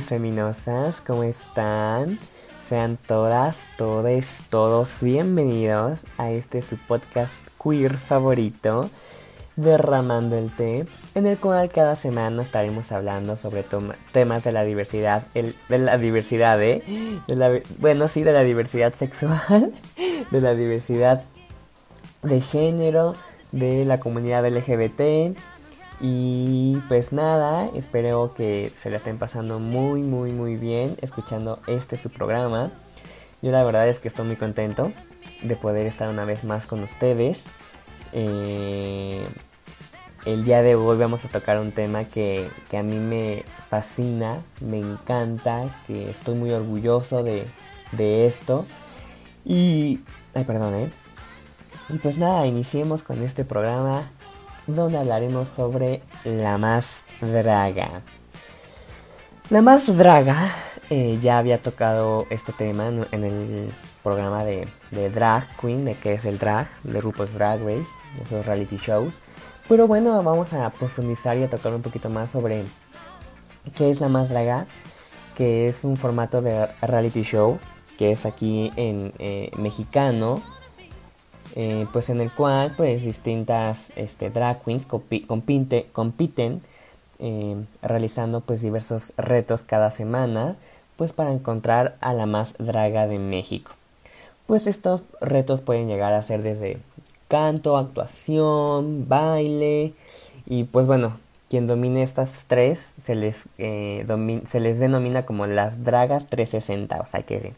Feminosas, ¿cómo están? Sean todas, todos, todos bienvenidos a este su podcast queer favorito, Derramando el Té, en el cual cada semana estaremos hablando sobre temas de la diversidad, de la diversidad, ¿eh? De la, bueno, sí, de la diversidad sexual, de la diversidad de género, de la comunidad LGBT y pues nada, espero que se la estén pasando muy, muy, muy bien escuchando este su programa. Yo la verdad es que estoy muy contento de poder estar una vez más con ustedes. Eh, el día de hoy vamos a tocar un tema que, a mí me fascina, me encanta, que estoy muy orgulloso de, de esto. Y... Ay, perdón, ¿eh? Y pues nada, iniciemos con este programa donde hablaremos sobre la más draga. La más draga eh, ya había tocado este tema en, el programa de, Drag Queen, de qué es el drag, de RuPaul's Drag Race, esos reality shows. Pero bueno, vamos a profundizar y a tocar un poquito más sobre qué es la más draga, que es un formato de reality show que es aquí en eh, mexicano eh, pues en el cual pues distintas este, drag queens compiten eh, realizando pues diversos retos cada semana pues para encontrar a la más draga de México. Pues estos retos pueden llegar a ser desde canto, actuación, baile y pues bueno, quien domine estas tres se les, eh, se les denomina como las dragas 360, o sea que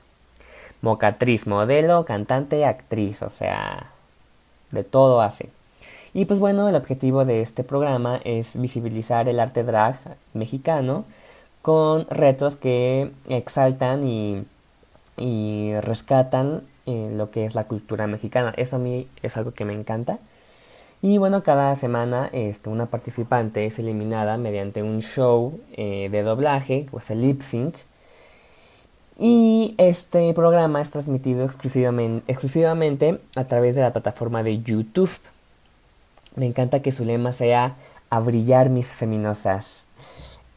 mocatriz, modelo, cantante, actriz, o sea, de todo hace. Y pues bueno, el objetivo de este programa es visibilizar el arte drag mexicano con retos que exaltan y, y rescatan eh, lo que es la cultura mexicana. Eso a mí es algo que me encanta. Y bueno, cada semana este, una participante es eliminada mediante un show eh, de doblaje, pues el lip sync, y este programa es transmitido exclusivamente, exclusivamente a través de la plataforma de YouTube. Me encanta que su lema sea a brillar mis feminosas.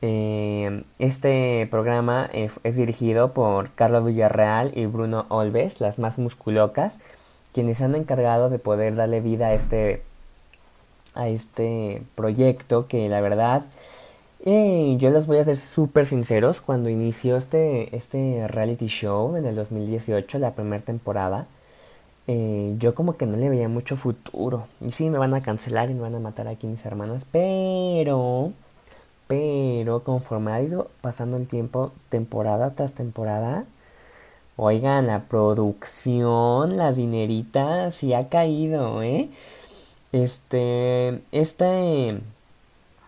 Eh, este programa es, dirigido por Carlos Villarreal y Bruno Olves, las más musculocas, quienes han encargado de poder darle vida a este, a este proyecto que la verdad yo les voy a ser súper sinceros, cuando inició este, este reality show en el 2018, la primera temporada, eh, yo como que no le veía mucho futuro. Y sí, me van a cancelar y me van a matar aquí mis hermanas, pero, pero conforme ha ido pasando el tiempo, temporada tras temporada, oigan, la producción, la dinerita, sí ha caído, ¿eh? Este, este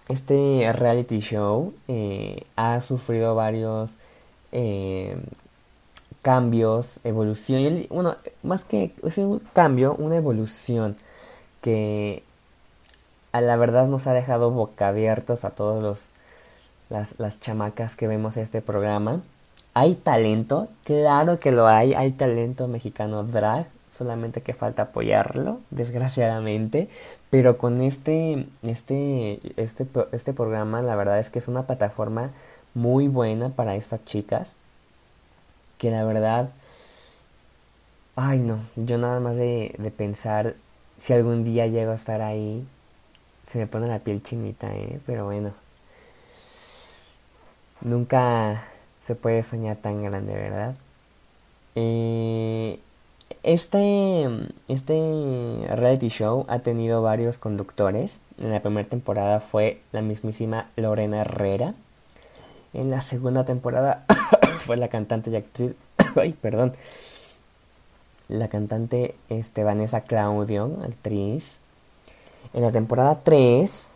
este reality show eh, ha sufrido varios eh, cambios, evolución. Bueno, más que es un cambio, una evolución que a la verdad nos ha dejado boca abiertos a todos los las, las chamacas que vemos este programa. Hay talento, claro que lo hay, hay talento mexicano drag, solamente que falta apoyarlo, desgraciadamente. Pero con este, este, este, este programa, la verdad es que es una plataforma muy buena para estas chicas. Que la verdad, ay no, yo nada más de, de pensar si algún día llego a estar ahí, se me pone la piel chinita, ¿eh? Pero bueno, nunca se puede soñar tan grande, ¿verdad? Eh, este, este reality show ha tenido varios conductores. En la primera temporada fue la mismísima Lorena Herrera. En la segunda temporada fue la cantante y actriz. ay, perdón. La cantante este, Vanessa Claudio, actriz. En la temporada 3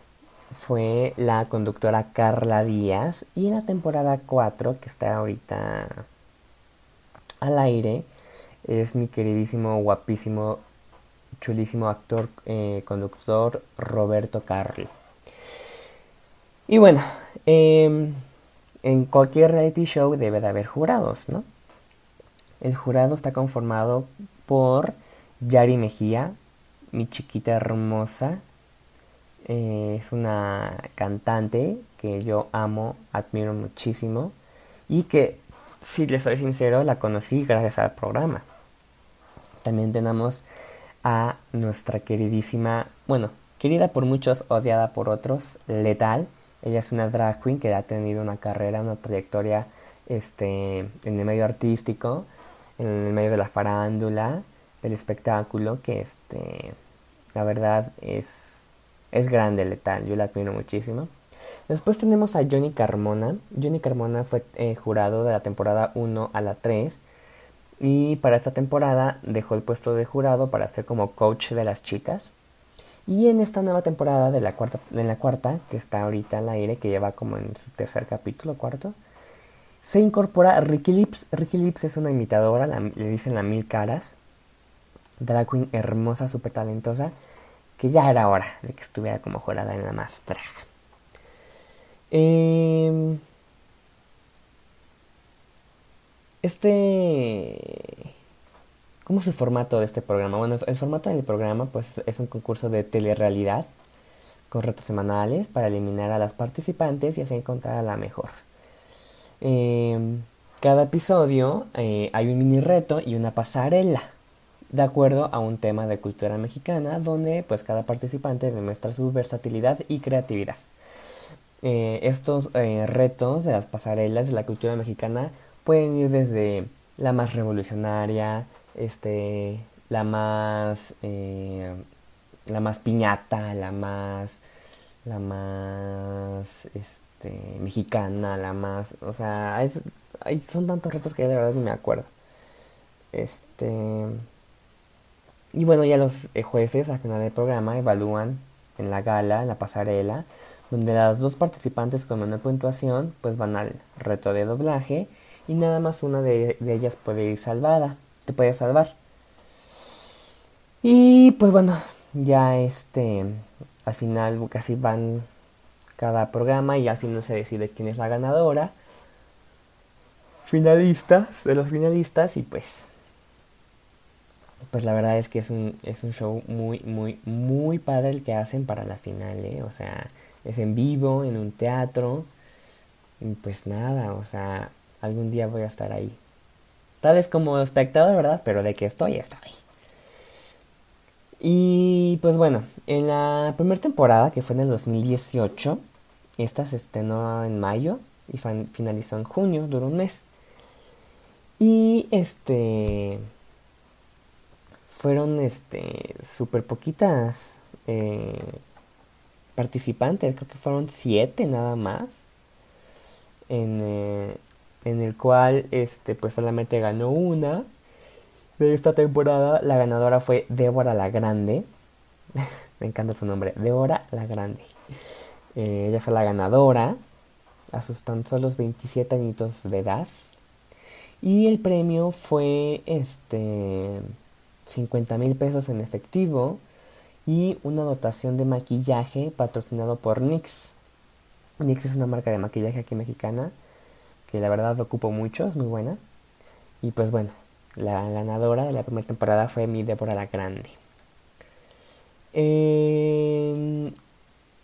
fue la conductora Carla Díaz. Y en la temporada 4, que está ahorita al aire, es mi queridísimo, guapísimo, chulísimo actor, eh, conductor Roberto Carli. Y bueno, em, en cualquier reality show debe de haber jurados, ¿no? El jurado está conformado por Yari Mejía, mi chiquita hermosa, Eh, es una cantante que yo amo, admiro muchísimo y que, si les soy sincero, la conocí gracias al programa. También tenemos a nuestra queridísima, bueno, querida por muchos, odiada por otros, Letal. Ella es una drag queen que ha tenido una carrera, una trayectoria este, en el medio artístico, en el medio de la farándula, del espectáculo, que este, la verdad es, es grande, letal, yo la admiro muchísimo. Después tenemos a Johnny Carmona. Johnny Carmona fue eh, jurado de la temporada 1 a la 3 y para esta temporada dejó el puesto de jurado para ser como coach de las chicas. Y en esta nueva temporada de la cuarta, la cuarta, que está ahorita al aire, que lleva como en su tercer capítulo, cuarto, se incorpora Ricky Lips. Ricky Lips es una imitadora, le dicen la mil caras. Drag queen hermosa, súper talentosa, que ya era hora de que estuviera como jurada en la más. Eh, este... ¿Cómo es el formato de este programa? Bueno, el formato del programa pues es un concurso de telerrealidad con retos semanales para eliminar a las participantes y así encontrar a la mejor. Em, cada episodio eh, hay un mini reto y una pasarela de acuerdo a un tema de cultura mexicana donde pues cada participante demuestra su versatilidad y creatividad. Eh, estos eh, retos de las pasarelas de la cultura mexicana pueden ir desde la más revolucionaria, este, la más, eh, la más piñata, la más, la más, este, mexicana, la más, o sea, hay, son tantos retos que ya de verdad ni me acuerdo. Este, y bueno, ya los eh, jueces al final del programa evalúan en la gala, en la pasarela, donde las dos participantes con menor puntuación pues van al reto de doblaje y nada más una de, ellas puede ir salvada, te puede salvar. Y pues bueno, ya este, al final casi van cada programa y al final se decide quién es la ganadora. Finalistas, de los finalistas y pues pues la verdad es que es un, es un show muy, muy, muy padre el que hacen para la final, ¿eh? O sea, es en vivo, en un teatro. Y pues nada, o sea, algún día voy a estar ahí. Tal vez como espectador, ¿verdad? Pero de que estoy, estoy. Y pues bueno, en la primera temporada, que fue en el 2018, esta se estrenó en mayo y finalizó en junio, duró un mes. Y este. Fueron este. súper poquitas eh, participantes, creo que fueron siete nada más. En, eh, en el cual este pues solamente ganó una de esta temporada. La ganadora fue Débora la Grande. Me encanta su nombre, Débora la Grande. Eh, ella fue la ganadora a sus tan solo 27 añitos de edad. Y el premio fue este 50 mil pesos en efectivo y una dotación de maquillaje patrocinado por NYX. NYX es una marca de maquillaje aquí mexicana que la verdad ocupo mucho, es muy buena. Y pues bueno, la ganadora de la primera temporada fue mi Débora la Grande. En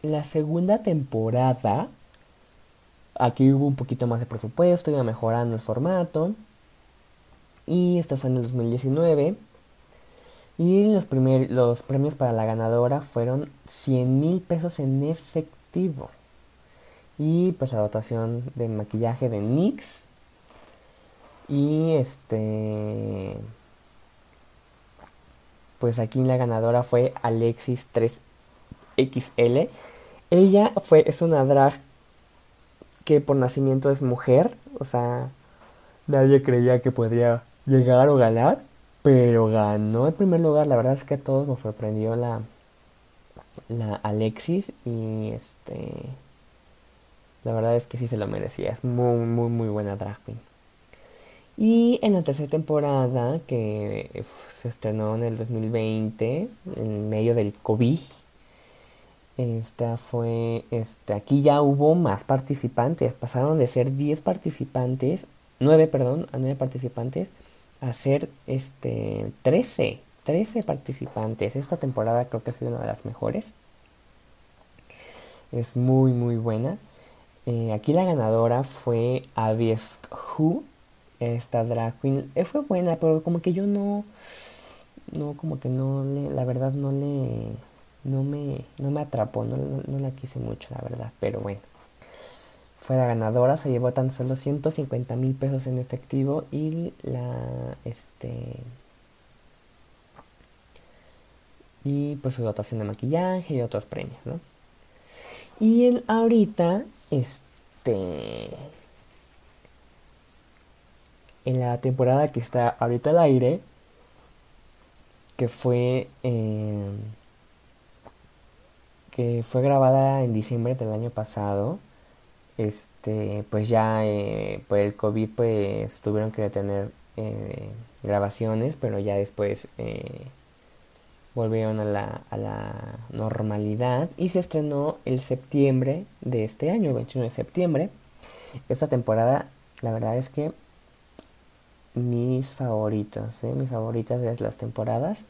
la segunda temporada, aquí hubo un poquito más de presupuesto, iba mejorando el formato. Y esto fue en el 2019. Y los, primer, los premios para la ganadora fueron 100 mil pesos en efectivo y pues la dotación de maquillaje de NYX. Y este pues aquí la ganadora fue Alexis 3XL ella fue es una drag que por nacimiento es mujer. O sea nadie creía que podría llegar o ganar pero ganó el primer lugar. La verdad es que a todos nos sorprendió la la Alexis y este la verdad es que sí se lo merecía. Es muy, muy, muy buena drag queen. Y en la tercera temporada, que se estrenó en el 2020, en medio del COVID, esta fue, este, aquí ya hubo más participantes. Pasaron de ser 10 participantes, 9, perdón, a 9 participantes, a ser, este, 13, 13 participantes. Esta temporada creo que ha sido una de las mejores. Es muy, muy buena. Eh, aquí la ganadora fue Abies Who, esta drag queen. Eh, fue buena, pero como que yo no, no, como que no le, la verdad no le, no me, no me atrapó, no, no la quise mucho, la verdad, pero bueno. Fue la ganadora, se llevó tan solo 150 mil pesos en efectivo y la, este, y pues su dotación de maquillaje y otros premios, ¿no? Y el, ahorita, este, en la temporada que está ahorita al aire, que fue, em, que fue grabada en diciembre del año pasado, este, pues ya eh, por el COVID pues tuvieron que detener eh, grabaciones, pero ya después eh, volvieron a la, a la normalidad y se estrenó el septiembre de este año, el 21 de septiembre. Esta temporada, la verdad es que mis favoritos, ¿eh? mis favoritas de las temporadas.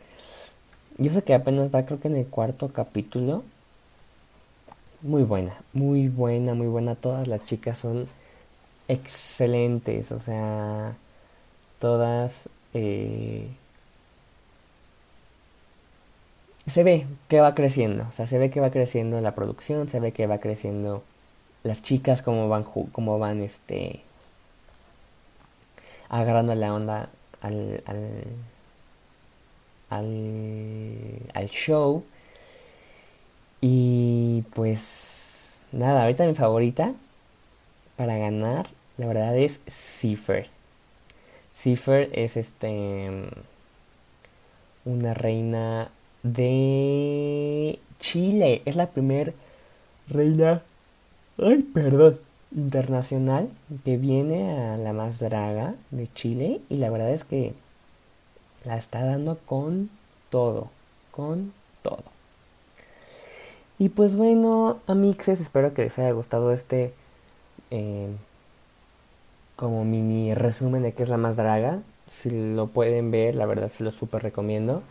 Yo sé que apenas va creo que en el cuarto capítulo. Muy buena, muy buena, muy buena. Todas las chicas son excelentes, o sea, todas... Eh, se ve que va creciendo, o sea, se ve que va creciendo la producción, se ve que va creciendo las chicas como van como van este agarrando la onda al, al, al, al show y pues nada, ahorita mi favorita para ganar, la verdad es Cipher. Cipher es este una reina de Chile. Es la primer reina, ay, perdón, internacional que viene a la más draga de Chile y la verdad es que la está dando con todo, con todo. Y pues bueno, amixes, espero que les haya gustado este eh, como mini resumen de qué es la más draga. Si lo pueden ver, la verdad se lo súper recomiendo.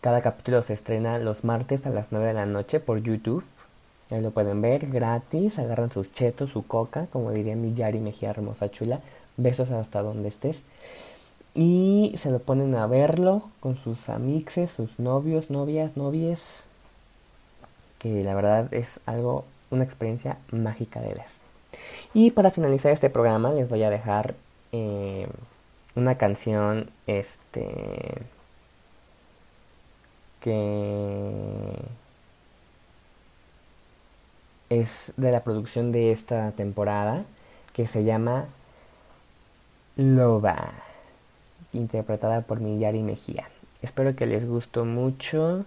Cada capítulo se estrena los martes a las 9 de la noche por YouTube. Ahí lo pueden ver gratis. Agarran sus chetos, su coca, como diría mi Yari Mejía Hermosa Chula. Besos hasta donde estés. Y se lo ponen a verlo con sus amixes, sus novios, novias, novies. Que la verdad es algo, una experiencia mágica de ver. Y para finalizar este programa les voy a dejar eh, una canción, este que es de la producción de esta temporada, que se llama Loba, interpretada por Millari Mejía. Espero que les gustó mucho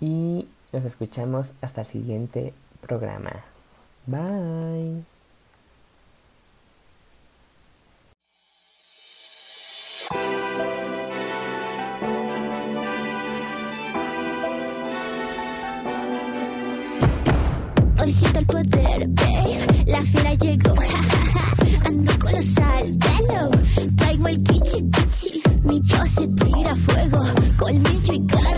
y nos escuchamos hasta el siguiente programa. Bye. el kichi kichi. Mi voz se tira fuego, colmillo y cara.